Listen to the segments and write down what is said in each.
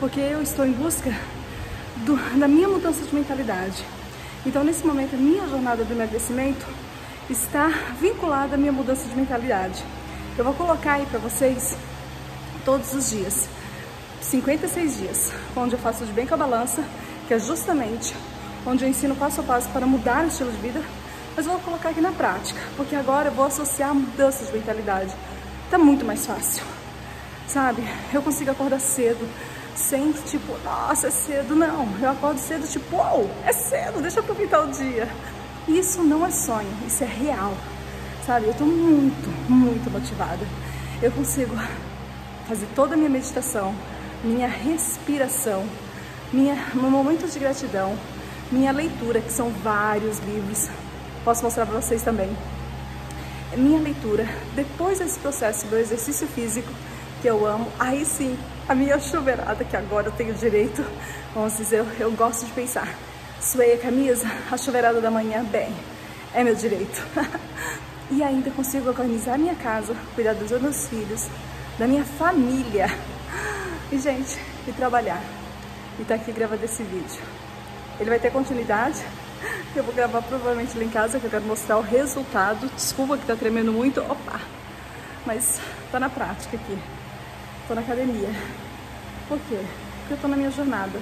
porque eu estou em busca do, da minha mudança de mentalidade. Então, nesse momento, a minha jornada do emagrecimento está vinculada à minha mudança de mentalidade. Eu vou colocar aí para vocês todos os dias, 56 dias, onde eu faço de bem com a balança, que é justamente onde eu ensino passo a passo para mudar o estilo de vida, mas eu vou colocar aqui na prática, porque agora eu vou associar mudanças de mentalidade. Tá muito mais fácil, sabe? Eu consigo acordar cedo, sem tipo, nossa, é cedo. Não, eu acordo cedo, tipo, uau, é cedo, deixa eu aproveitar o dia. Isso não é sonho, isso é real, sabe? Eu tô muito, muito motivada. Eu consigo fazer toda a minha meditação, minha respiração, minha, meu momento de gratidão, minha leitura, que são vários livros. Posso mostrar para vocês também. Minha leitura, depois desse processo do exercício físico, que eu amo, aí sim, a minha chuveirada, que agora eu tenho direito, vamos dizer, eu, eu gosto de pensar. Suei a camisa, a chuveirada da manhã, bem, é meu direito. e ainda consigo organizar minha casa, cuidar dos meus filhos, da minha família. E, gente, e trabalhar. E tá aqui gravando esse vídeo. Ele vai ter continuidade. Eu vou gravar provavelmente lá em casa, que eu quero mostrar o resultado. Desculpa que tá tremendo muito. Opa! Mas tá na prática aqui. Tô na academia. Por quê? Porque eu tô na minha jornada.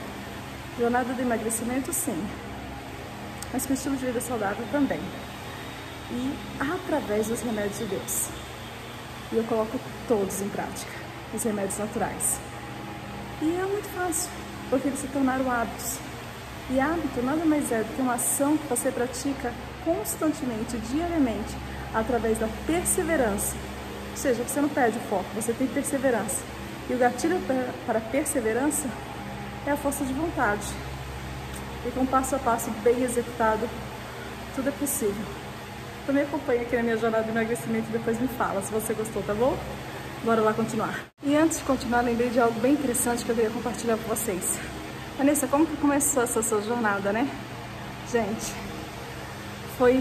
Jornada de emagrecimento, sim. Mas com estilo de vida saudável também. E através dos remédios de Deus. E eu coloco todos em prática. Os remédios naturais. E é muito fácil, porque eles se tornaram hábitos. E hábito nada mais é do que uma ação que você pratica constantemente, diariamente, através da perseverança. Ou seja, você não perde o foco, você tem perseverança. E o gatilho para perseverança é a força de vontade. E com passo a passo bem executado, tudo é possível. Me acompanha aqui na minha jornada de emagrecimento e depois me fala se você gostou, tá bom? Bora lá continuar. E antes de continuar, lembrei de algo bem interessante que eu queria compartilhar com vocês. Vanessa, como que começou essa sua jornada, né? Gente, foi,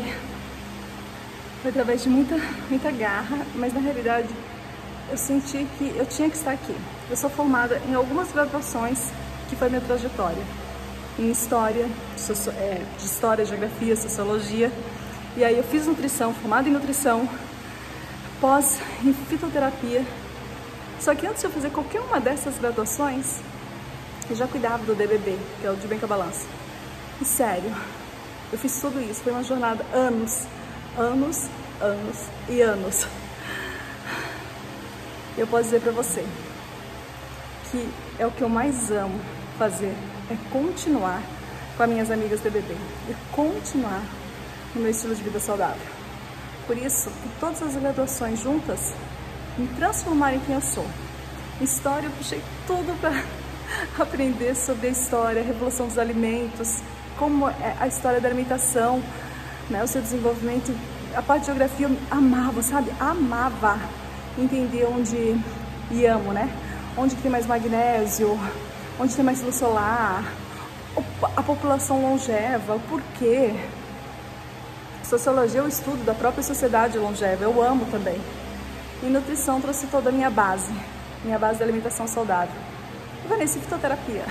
foi através de muita, muita garra, mas na realidade eu senti que eu tinha que estar aqui. Eu sou formada em algumas graduações, que foi minha trajetória. Em História, é, de História, Geografia, Sociologia. E aí eu fiz nutrição, formada em nutrição, pós em fitoterapia. Só que antes de eu fazer qualquer uma dessas graduações, eu já cuidava do DBB, que é o de bem com a balança. E sério, eu fiz tudo isso, foi uma jornada, anos, anos, anos e anos. Eu posso dizer para você que é o que eu mais amo fazer, é continuar com as minhas amigas DBB e continuar no meu estilo de vida saudável. Por isso, todas as graduações juntas me transformaram em quem eu sou. História, eu puxei tudo para aprender sobre a história, a revolução dos alimentos, como é a história da alimentação, né, o seu desenvolvimento. A parte de geografia eu amava, sabe? Amava entender onde, e amo, né? Onde tem mais magnésio, onde tem mais luz solar, a população longeva, o porquê. Sociologia é o estudo da própria sociedade longeva, eu amo também. E nutrição trouxe toda a minha base, minha base de alimentação saudável. E Vanessa, fitoterapia,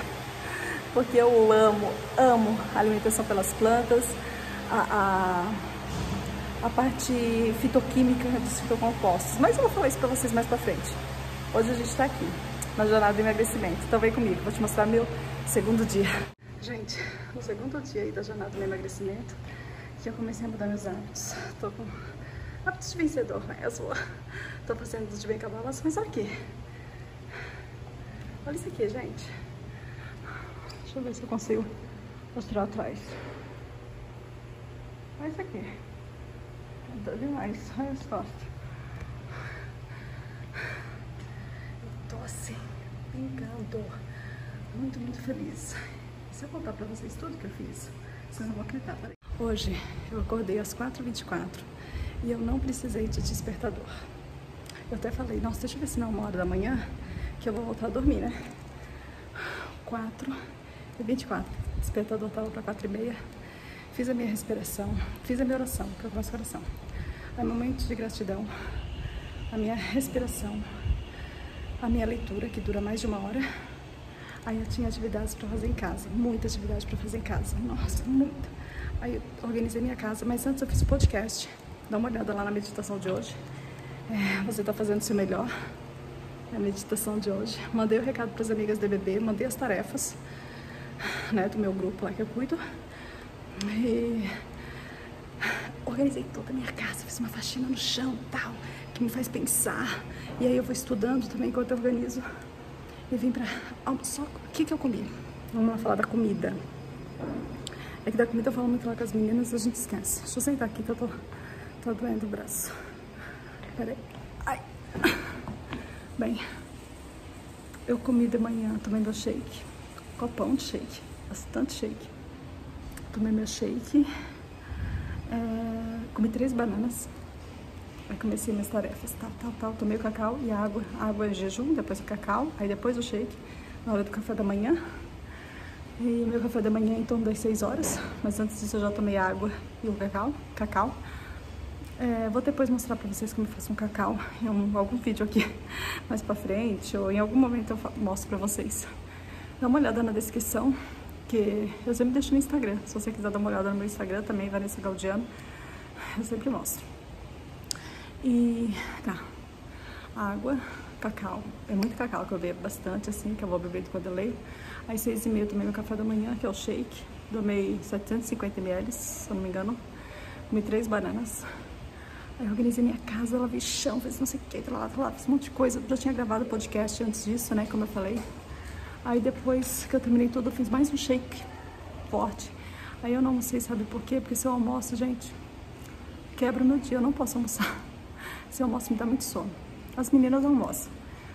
porque eu amo, amo a alimentação pelas plantas, a, a, a parte fitoquímica dos fitocompostos. Mas eu vou falar isso para vocês mais para frente. Hoje a gente está aqui, na jornada de emagrecimento. Então vem comigo, vou te mostrar meu segundo dia. Gente, o segundo dia aí da jornada de emagrecimento, que eu comecei a mudar meus hábitos. Tô com hábitos de vencedor mesmo. Tô fazendo de bem com a balança, mas olha aqui. Olha isso aqui, gente. Deixa eu ver se eu consigo mostrar atrás. Olha isso aqui. Tá demais. Olha as costas. Eu tô assim, brincando. Muito, muito feliz. Se eu contar pra vocês tudo que eu fiz, vocês não vão acreditar. Hoje eu acordei às 4h24 e eu não precisei de despertador. Eu até falei, nossa, deixa eu ver se não é uma hora da manhã que eu vou voltar a dormir, né? 4 e 24. O despertador tava para 4 e meia. Fiz a minha respiração, fiz a minha oração, que eu faço oração. É momento de gratidão, a minha respiração, a minha leitura, que dura mais de uma hora, Aí eu tinha atividades para fazer em casa, muita atividade para fazer em casa, nossa, muita. Aí eu organizei minha casa, mas antes eu fiz o podcast. Dá uma olhada lá na meditação de hoje. É, você está fazendo o seu melhor. É a meditação de hoje. Mandei o recado para as amigas do BBB, mandei as tarefas né, do meu grupo lá que eu cuido. E organizei toda a minha casa, fiz uma faxina no chão tal, que me faz pensar. E aí eu vou estudando também enquanto eu organizo. E vim pra. Só o que, que eu comi? Vamos lá falar da comida. É que da comida eu falo muito lá com as meninas a gente esquece. Deixa eu sentar aqui que eu tô, tô doendo o braço. Peraí. Ai. Bem, eu comi de manhã, tomei meu shake. Copão de shake. Bastante shake. Tomei meu shake. É, comi três bananas. Aí comecei minhas tarefas, tal, tal, tal. Tomei o cacau e a água. A água é jejum, depois o cacau, aí depois o shake, na hora do café da manhã. E meu café da manhã é em torno das 6 horas, mas antes disso eu já tomei água e o cacau. cacau. É, vou depois mostrar pra vocês como eu faço um cacau em um, algum vídeo aqui mais pra frente, ou em algum momento eu mostro pra vocês. Dá uma olhada na descrição, que eu sempre deixo no Instagram. Se você quiser dar uma olhada no meu Instagram também, Vanessa Gaudiano, eu sempre mostro. E tá, água, cacau. É muito cacau que eu bebo bastante, assim, que eu vou beber quando eu leio. Aí seis e meia tomei meu café da manhã, que é o shake. Tomei 750 ml, se eu não me engano. Comi três bananas. Aí organizei minha casa, lavei chão, fiz não sei o que, lá, lá, fiz um monte de coisa. Eu já tinha gravado podcast antes disso, né, como eu falei. Aí depois que eu terminei tudo, eu fiz mais um shake forte. Aí eu não almocei, sabe por quê? Porque se eu almoço, gente, quebra o meu dia, eu não posso almoçar. Se eu almoço, me dá muito sono. As meninas almoçam.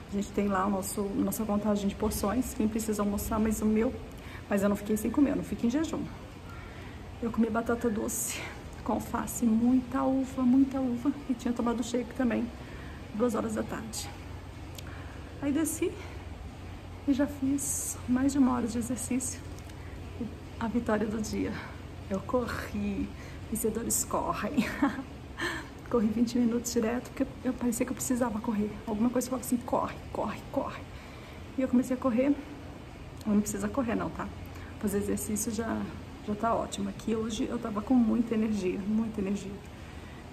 A gente tem lá o nosso, nossa contagem de porções, quem precisa almoçar, mas o meu... Mas eu não fiquei sem comer, eu não fiquei em jejum. Eu comi batata doce com alface, muita uva, muita uva. E tinha tomado shake também, duas horas da tarde. Aí desci e já fiz mais de uma hora de exercício. A vitória do dia. Eu corri, vencedores correm. Corri 20 minutos direto, porque eu parecia que eu precisava correr. Alguma coisa falava assim, corre, corre, corre. E eu comecei a correr. Não precisa correr não, tá? Fazer exercício já, já tá ótimo. Aqui hoje eu tava com muita energia, muita energia.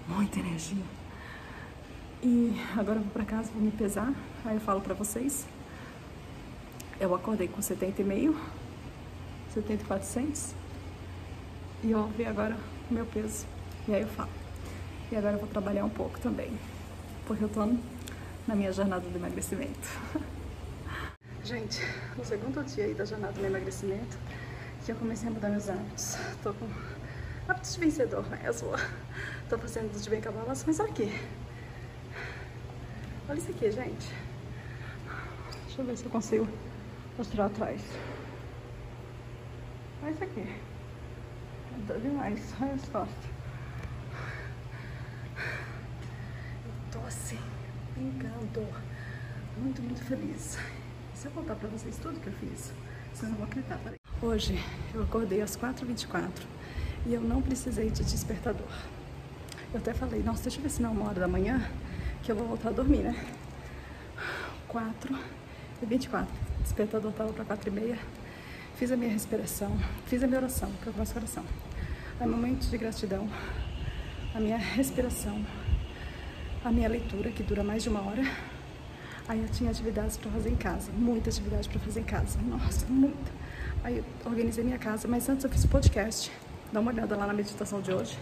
Muita energia. E agora eu vou pra casa, vou me pesar. Aí eu falo pra vocês. Eu acordei com 70,5, 70,400. E eu ver agora o meu peso. E aí eu falo. E agora eu vou trabalhar um pouco também, porque eu tô na minha jornada de emagrecimento. Gente, no segundo dia aí da jornada do emagrecimento, que eu comecei a mudar meus hábitos. Tô com hábitos de vencedor mesmo. Tô fazendo tudo de bem com mas olha aqui. Olha isso aqui, gente. Deixa eu ver se eu consigo mostrar atrás. Olha isso aqui. Tá demais. Olha as costas. assim, brincando. Muito, muito feliz. Se eu contar pra vocês tudo que eu fiz, vocês não vão acreditar. Hoje eu acordei às 4h24 e eu não precisei de despertador. Eu até falei, nossa, deixa eu ver se não é uma hora da manhã que eu vou voltar a dormir, né? 4 e 24. O despertador tava pra 4 e meia. Fiz a minha respiração, fiz a minha oração, que eu faço oração. Aí momentos de gratidão, a minha respiração, a minha leitura, que dura mais de uma hora. Aí eu tinha atividades para fazer em casa, muita atividade para fazer em casa, nossa, muita. Aí eu organizei minha casa, mas antes eu fiz o podcast. Dá uma olhada lá na meditação de hoje.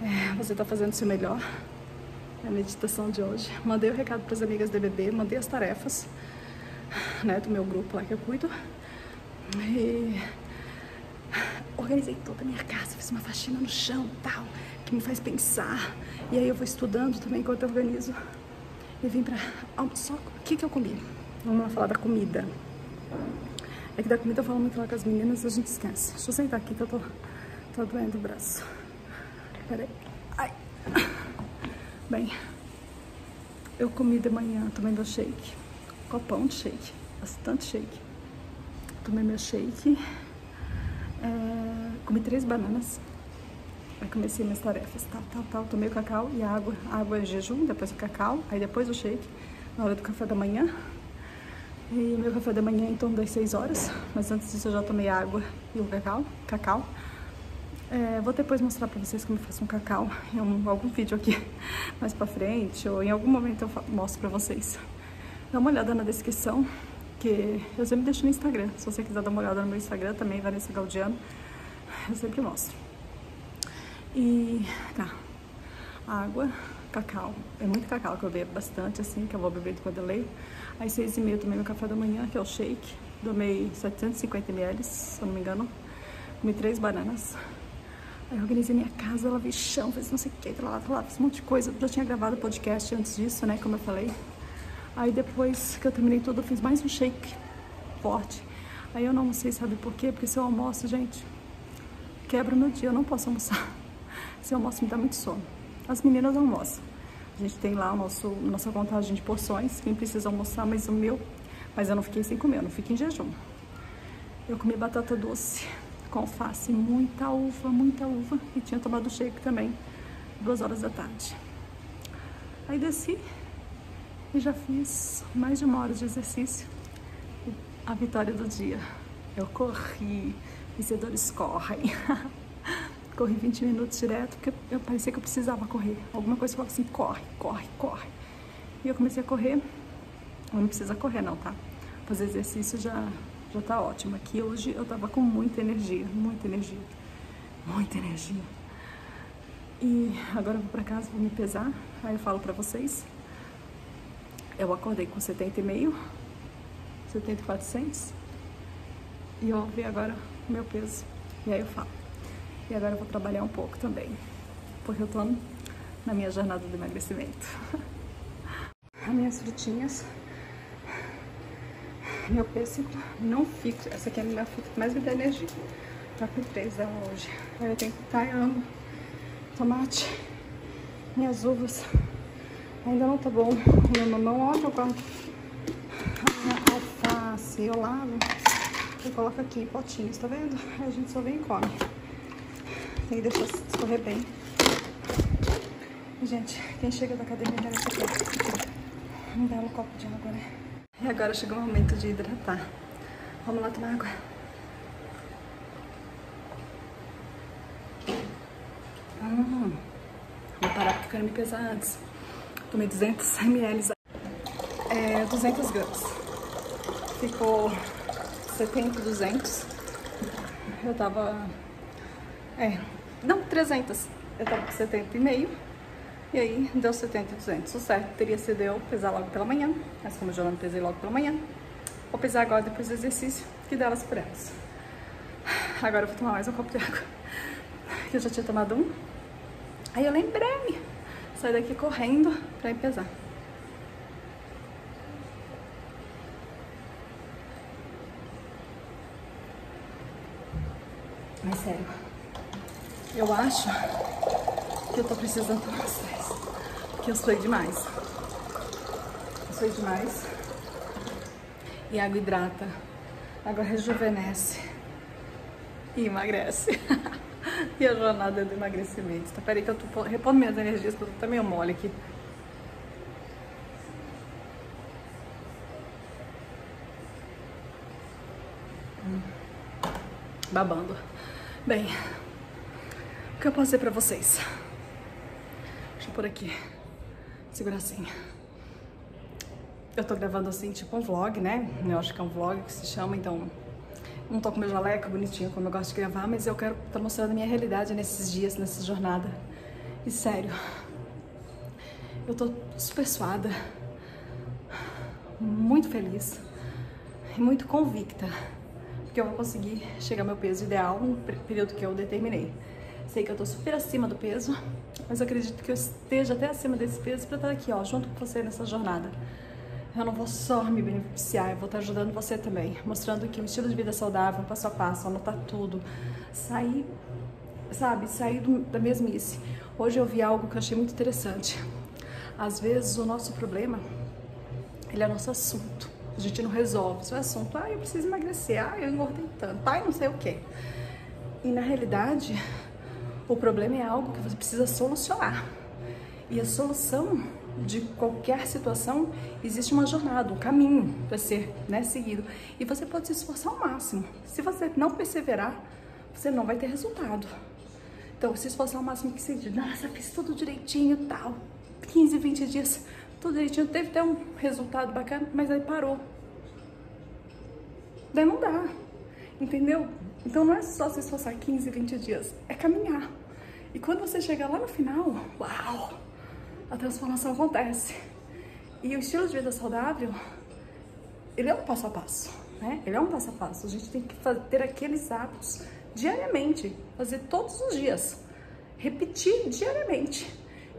É, você está fazendo o seu melhor. É a meditação de hoje. Mandei o recado para as amigas do BBB, mandei as tarefas, né, do meu grupo lá que eu cuido. E organizei toda a minha casa, fiz uma faxina no chão tal, que me faz pensar. E aí eu vou estudando também enquanto eu organizo. E vim pra. Só o que, que eu comi? Vamos lá falar da comida. É que da comida eu falo muito lá com as meninas a gente esquece. Deixa eu sentar aqui que eu tô, tô doendo o braço. Peraí. Ai. Bem, eu comi de manhã, tomei meu shake. Copão de shake. Bastante shake. Tomei meu shake. É, comi três bananas. Aí comecei minhas tarefas, tal, tal, tal. Tomei o cacau e a água. A água é jejum, depois o cacau, aí depois o shake, na hora do café da manhã. E meu café da manhã é em torno das 6 horas, mas antes disso eu já tomei água e um cacau. cacau. É, vou depois mostrar pra vocês como eu faço um cacau em um, algum vídeo aqui mais pra frente, ou em algum momento eu mostro pra vocês. Dá uma olhada na descrição, que eu sempre deixo no Instagram. Se você quiser dar uma olhada no meu Instagram também, Vanessa Gaudiano, eu sempre mostro. E tá, água, cacau. É muito cacau que eu bebo bastante, assim, que eu vou beber quando eu leio. Às seis e meia eu tomei meu café da manhã, que é o shake. Tomei 750 ml, se eu não me engano. Comi três bananas. Aí organizei minha casa, lavei chão, fiz não sei o que, lá, lá, fiz um monte de coisa. Eu já tinha gravado podcast antes disso, né, como eu falei. Aí depois que eu terminei tudo, eu fiz mais um shake forte. Aí eu não sei, sabe por quê? Porque se eu almoço, gente, quebra o meu dia, eu não posso almoçar. Se eu almoço, me dá muito sono. As meninas almoçam. A gente tem lá o nosso, nossa contagem de porções, quem precisa almoçar, mas o meu... Mas eu não fiquei sem comer, eu não fiquei em jejum. Eu comi batata doce com alface, muita uva, muita uva. E tinha tomado shake também, duas horas da tarde. Aí desci e já fiz mais de uma hora de exercício. A vitória do dia. Eu corri, vencedores correm. corri 20 minutos direto, porque eu parecia que eu precisava correr. Alguma coisa falava assim, corre, corre, corre. E eu comecei a correr. Não precisa correr não, tá? Fazer exercício já, já tá ótimo. Aqui hoje eu tava com muita energia, muita energia, muita energia. E agora eu vou pra casa, vou me pesar, aí eu falo pra vocês. Eu acordei com 70,5, 70,400. E eu vou ver agora o meu peso. E aí eu falo. E agora eu vou trabalhar um pouco também, porque eu tô na minha jornada de emagrecimento. As minhas frutinhas, meu pêssego não fica, essa aqui é a minha fruta que mais me dá energia. Tá com três dela hoje. Aí eu tenho amo tomate, minhas uvas. Ainda não tá bom. Meu mamão, olha eu guardo alface, eu lavo e coloco aqui em potinhos, tá vendo? A gente só vem e come. Tem que deixar escorrer bem. Gente, quem chega da academia merece aqui. Vamos dar um copo de água, né? E agora chegou o momento de hidratar. Vamos lá tomar água. Hum, vou parar porque eu quero me pesar antes. Tomei 200 ml. É, 200 gramas. Ficou 70, 200. Eu tava... É, não, 300. Eu tava com 70 e meio. E aí deu 70 e 200. O certo teria sido eu pesar logo pela manhã. Mas como eu já não pesei logo pela manhã, vou pesar agora depois do exercício, que delas por elas. Agora eu vou tomar mais um copo de água. Que eu já tinha tomado um. Aí eu lembrei. Saí daqui correndo pra ir pesar. Sério. Eu acho que eu tô precisando tomar stress. Porque eu suei demais. Eu suei demais. E água hidrata. Água rejuvenesce. E emagrece. e a jornada do emagrecimento. Tá, peraí que eu tô repondo minhas energias, porque eu tô meio mole aqui. Hum. Babando. Bem, o que eu posso dizer pra vocês? Deixa eu por aqui. Segura assim. Eu tô gravando assim, tipo um vlog, né? Eu acho que é um vlog que se chama, então... Não tô com meu jaleco bonitinho como eu gosto de gravar, mas eu quero estar tá mostrando a minha realidade nesses dias, nessa jornada. E sério, eu tô super suada, muito feliz e muito convicta que eu vou conseguir chegar ao meu peso ideal no período que eu determinei. Sei que eu tô super acima do peso, mas eu acredito que eu esteja até acima desse peso para estar aqui, ó, junto com você nessa jornada. Eu não vou só me beneficiar, eu vou estar ajudando você também, mostrando que um estilo de vida saudável, passo a passo, anotar tudo, sair, sabe, sair do, da mesmice. Hoje eu vi algo que eu achei muito interessante. Às vezes o nosso problema, ele é nosso assunto. A gente não resolve o seu assunto. Ah, eu preciso emagrecer. Ah, eu engordei tanto. Ah, não sei o quê. E na realidade, o problema é algo que você precisa solucionar. E a solução de qualquer situação, existe uma jornada, um caminho para ser né, seguido. E você pode se esforçar ao máximo. Se você não perseverar, você não vai ter resultado. Então, se esforçar ao máximo que seja, nossa, fiz tudo direitinho tal. 15, 20 dias, tudo direitinho. Teve até um resultado bacana, mas aí parou. Daí não dá. Entendeu? Então não é só se esforçar 15, 20 dias, é caminhar. E quando você chega lá no final, uau! A transformação acontece. E o estilo de vida saudável, ele é um passo a passo, né? Ele é um passo a passo. A gente tem que ter aqueles hábitos diariamente, fazer todos os dias, repetir diariamente,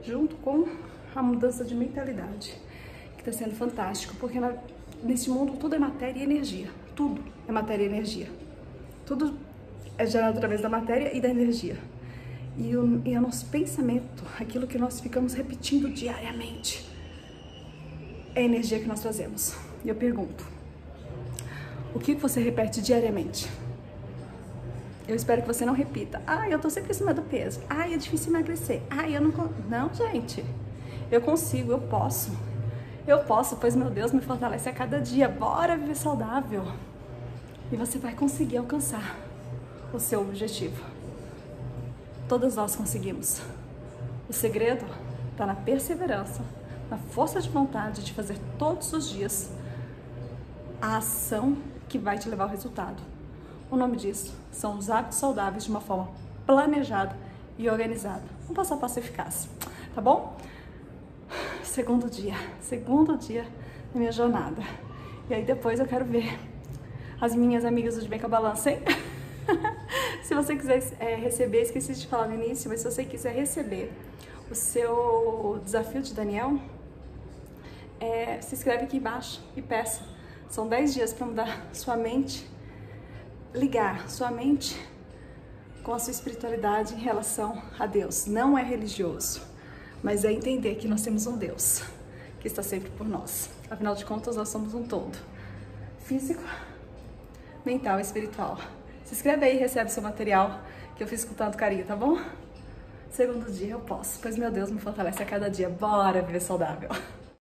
junto com a mudança de mentalidade, que está sendo fantástico, porque na, nesse mundo tudo é matéria e energia, tudo é matéria e energia. Tudo é gerado através da matéria e da energia. E o, e o nosso pensamento, aquilo que nós ficamos repetindo diariamente, é a energia que nós trazemos. E eu pergunto, o que você repete diariamente? Eu espero que você não repita. Ah, eu tô sempre acima do peso. Ah, é difícil emagrecer. Ah, eu não... Não, gente. Eu consigo, eu posso. Eu posso, pois meu Deus me fortalece a cada dia. Bora viver saudável e você vai conseguir alcançar o seu objetivo. Todas nós conseguimos. O segredo está na perseverança, na força de vontade de fazer todos os dias a ação que vai te levar ao resultado. O nome disso são os hábitos saudáveis de uma forma planejada e organizada. Um passo a passo eficaz, tá bom? Segundo dia, segundo dia da minha jornada. E aí depois eu quero ver as minhas amigas do De Bem Balança, hein? se você quiser é, receber, esqueci de falar no início, mas se você quiser receber o seu desafio de Daniel, é, se inscreve aqui embaixo e peça. São 10 dias para mudar sua mente, ligar sua mente com a sua espiritualidade em relação a Deus. Não é religioso, mas é entender que nós temos um Deus que está sempre por nós. Afinal de contas, nós somos um todo. Físico, mental e espiritual. Se inscreve aí e recebe seu material que eu fiz com tanto carinho, tá bom? Segundo dia eu posso, pois meu Deus me fortalece a cada dia. Bora viver saudável!